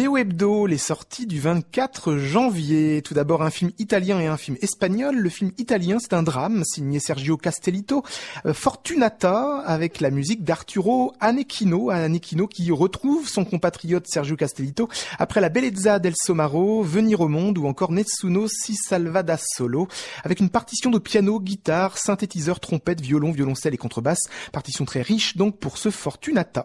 BO Hebdo, les sorties du 24 janvier. Tout d'abord un film italien et un film espagnol. Le film italien, c'est un drame signé Sergio Castellito, euh, Fortunata, avec la musique d'Arturo Anechino, Anechino qui retrouve son compatriote Sergio Castellito après la bellezza del Somaro, Venir au monde ou encore Nessuno si salva da solo, avec une partition de piano, guitare, synthétiseur, trompette, violon, violoncelle et contrebasse. Partition très riche donc pour ce Fortunata.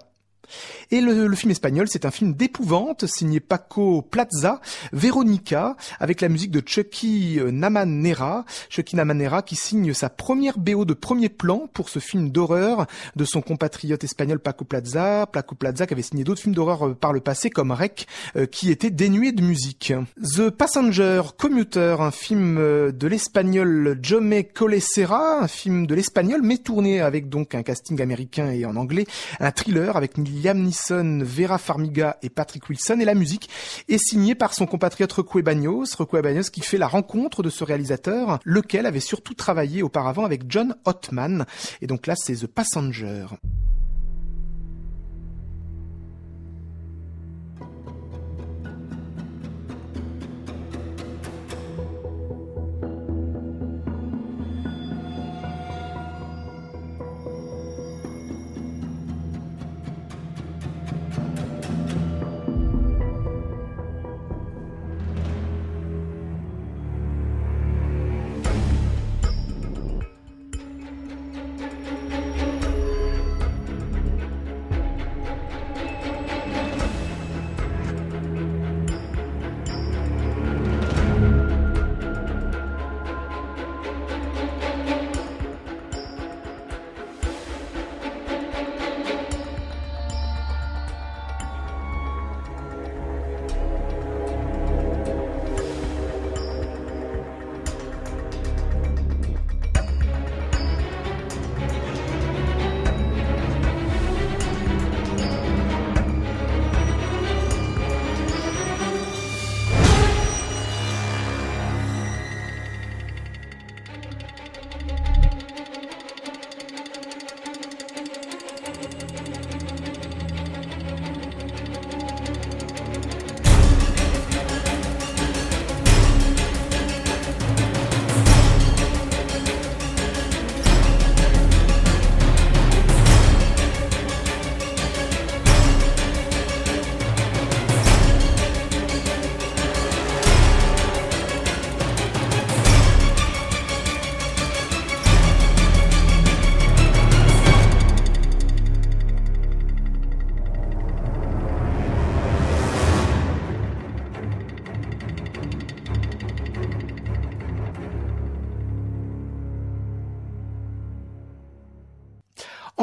Et le, film espagnol, c'est un film d'épouvante signé Paco Plaza, Veronica, avec la musique de Chucky Namanera, Chucky Namanera qui signe sa première BO de premier plan pour ce film d'horreur de son compatriote espagnol Paco Plaza, Paco Plaza qui avait signé d'autres films d'horreur euh, par le passé comme Rec, euh, qui était dénué de musique. The Passenger, Commuter, un film euh, de l'espagnol Jome Colesera, un film de l'espagnol mais tourné avec donc un casting américain et en anglais, un thriller avec Liam Neeson, Vera Farmiga et Patrick Wilson. Et la musique est signée par son compatriote Requie Bagnos qui fait la rencontre de ce réalisateur, lequel avait surtout travaillé auparavant avec John Ottman. Et donc là, c'est The Passenger.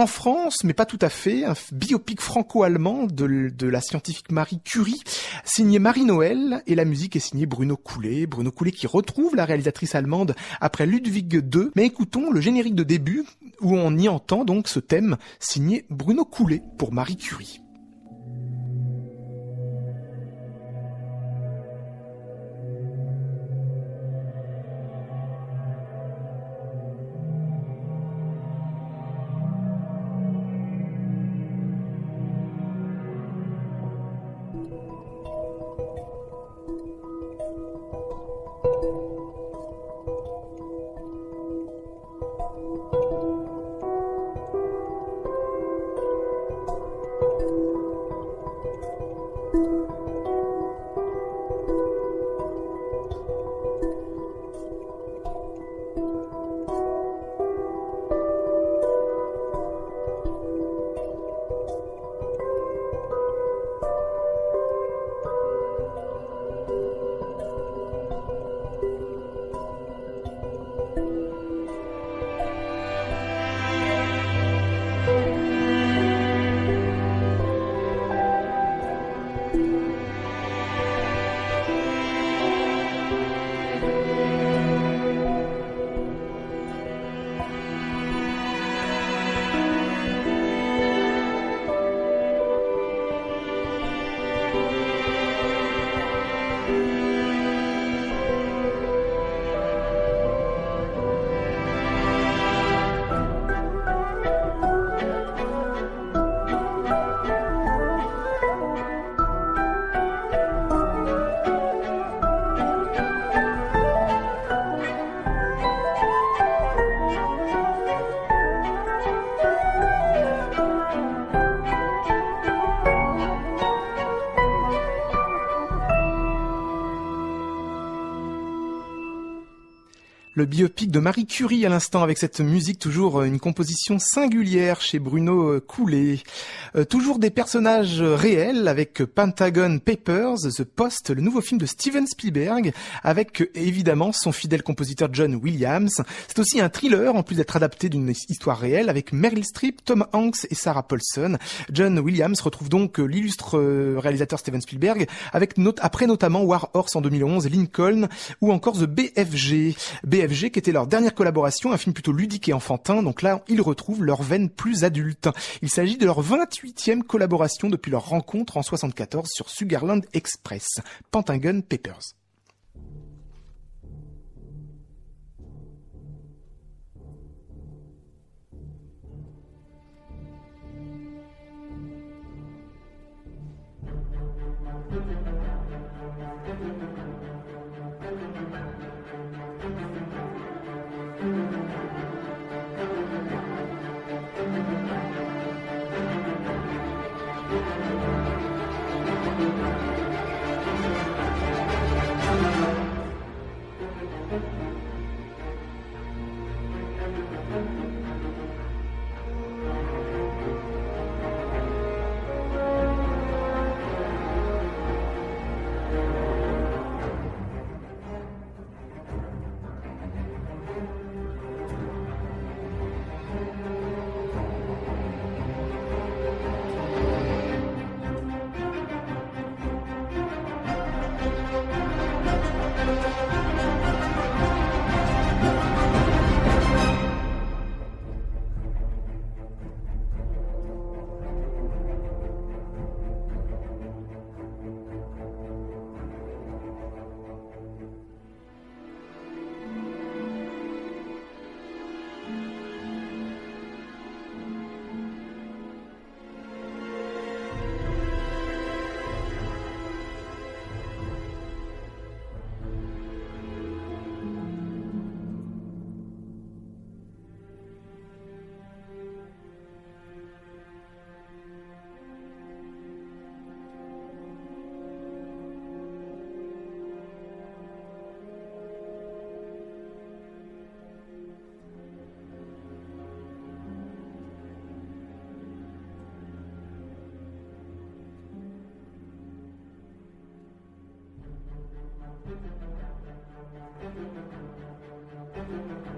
En France, mais pas tout à fait, un biopic franco-allemand de, la scientifique Marie Curie, signé Marie Noël, et la musique est signée Bruno Coulet. Bruno Coulet qui retrouve la réalisatrice allemande après Ludwig II. Mais écoutons le générique de début, où on y entend donc ce thème signé Bruno Coulet pour Marie Curie. Le biopic de Marie Curie à l'instant avec cette musique, toujours euh, une composition singulière chez Bruno euh, Coulet. Euh, toujours des personnages réels avec Pentagon Papers, The Post, le nouveau film de Steven Spielberg avec évidemment son fidèle compositeur John Williams. C'est aussi un thriller en plus d'être adapté d'une histoire réelle avec Meryl Streep, Tom Hanks et Sarah Paulson. John Williams retrouve donc l'illustre réalisateur Steven Spielberg avec après notamment War Horse en 2011, Lincoln ou encore The BFG. BFG qui était leur dernière collaboration, un film plutôt ludique et enfantin, donc là ils retrouvent leur veine plus adulte. Il s'agit de leur 28e collaboration depuis leur rencontre en 74 sur Sugarland Express, Pentagon Papers. thank you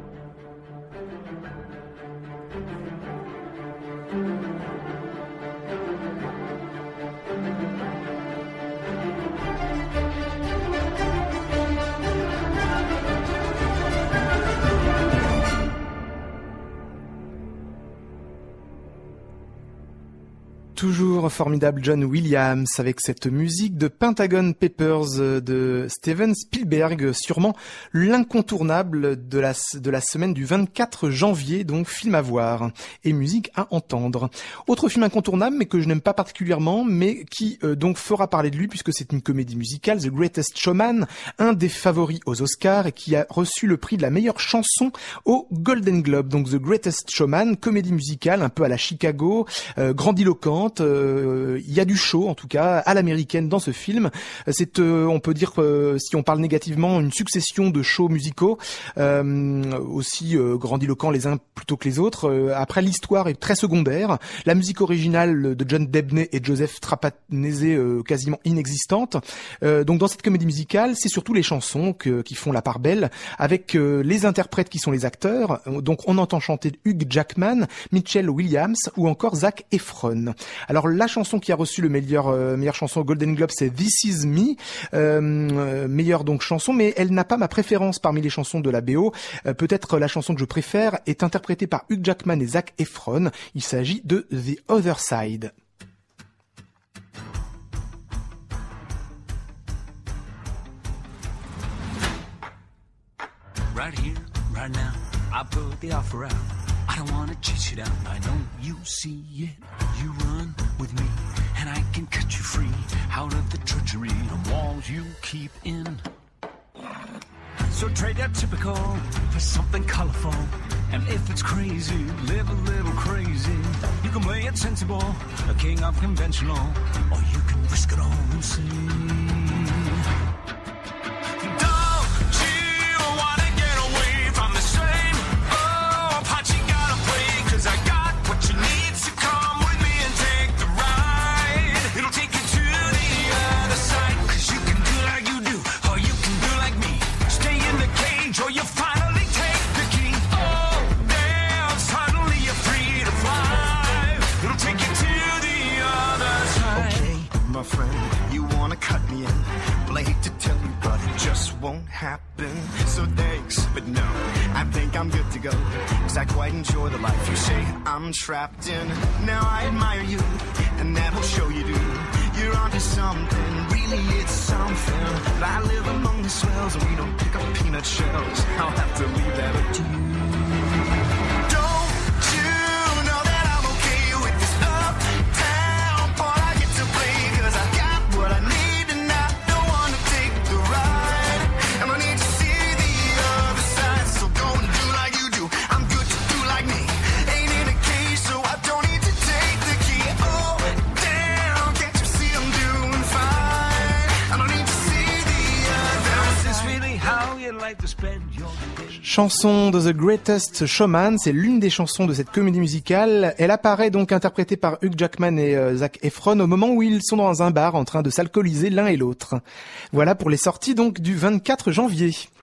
toujours formidable John Williams avec cette musique de Pentagon Papers de Steven Spielberg, sûrement l'incontournable de la, de la semaine du 24 janvier, donc film à voir et musique à entendre. Autre film incontournable, mais que je n'aime pas particulièrement, mais qui euh, donc fera parler de lui puisque c'est une comédie musicale, The Greatest Showman, un des favoris aux Oscars et qui a reçu le prix de la meilleure chanson au Golden Globe. Donc The Greatest Showman, comédie musicale un peu à la Chicago, euh, grandiloquente, euh, il y a du show en tout cas à l'américaine dans ce film. C'est, euh, on peut dire, euh, si on parle négativement, une succession de shows musicaux aussi grandiloquents les uns plutôt que les autres. après, l'histoire est très secondaire. La musique originale de John Debney et Joseph Trapanese quasiment inexistante. donc dans cette comédie musicale, c'est surtout les chansons qui font la part belle, avec les interprètes qui sont les acteurs. Donc on entend chanter Hugh Jackman, Mitchell Williams ou encore Zach Efron. Alors la chanson qui a reçu le meilleur euh, meilleure chanson Golden Globe, c'est This Is Me, euh, meilleure donc chanson, mais elle n'a pas ma préférence parmi les chansons de la BO. Euh, peut-être la chanson que je préfère est interprétée par Hugh Jackman et Zac Efron. Il s'agit de The Other Side. Right here, right now, I put the offer out. I don't wanna chase you down. I know you see it. You run with me, and I can cut you free out of the treachery of walls you keep in. So trade that typical for something colorful. And if it's crazy, live a little crazy. You can play it sensible, a king of conventional, or you can risk it all and see. Happen. So thanks, but no, I think I'm good to go. Cause I quite enjoy the life you say I'm trapped in. Now I admire you, and that'll show you do. You're onto something, really it's something. But I live among the swells, and we don't pick up peanut shells. Chanson de The Greatest Showman, c'est l'une des chansons de cette comédie musicale. Elle apparaît donc interprétée par Hugh Jackman et euh, Zac Efron au moment où ils sont dans un bar en train de s'alcooliser l'un et l'autre. Voilà pour les sorties donc du 24 janvier.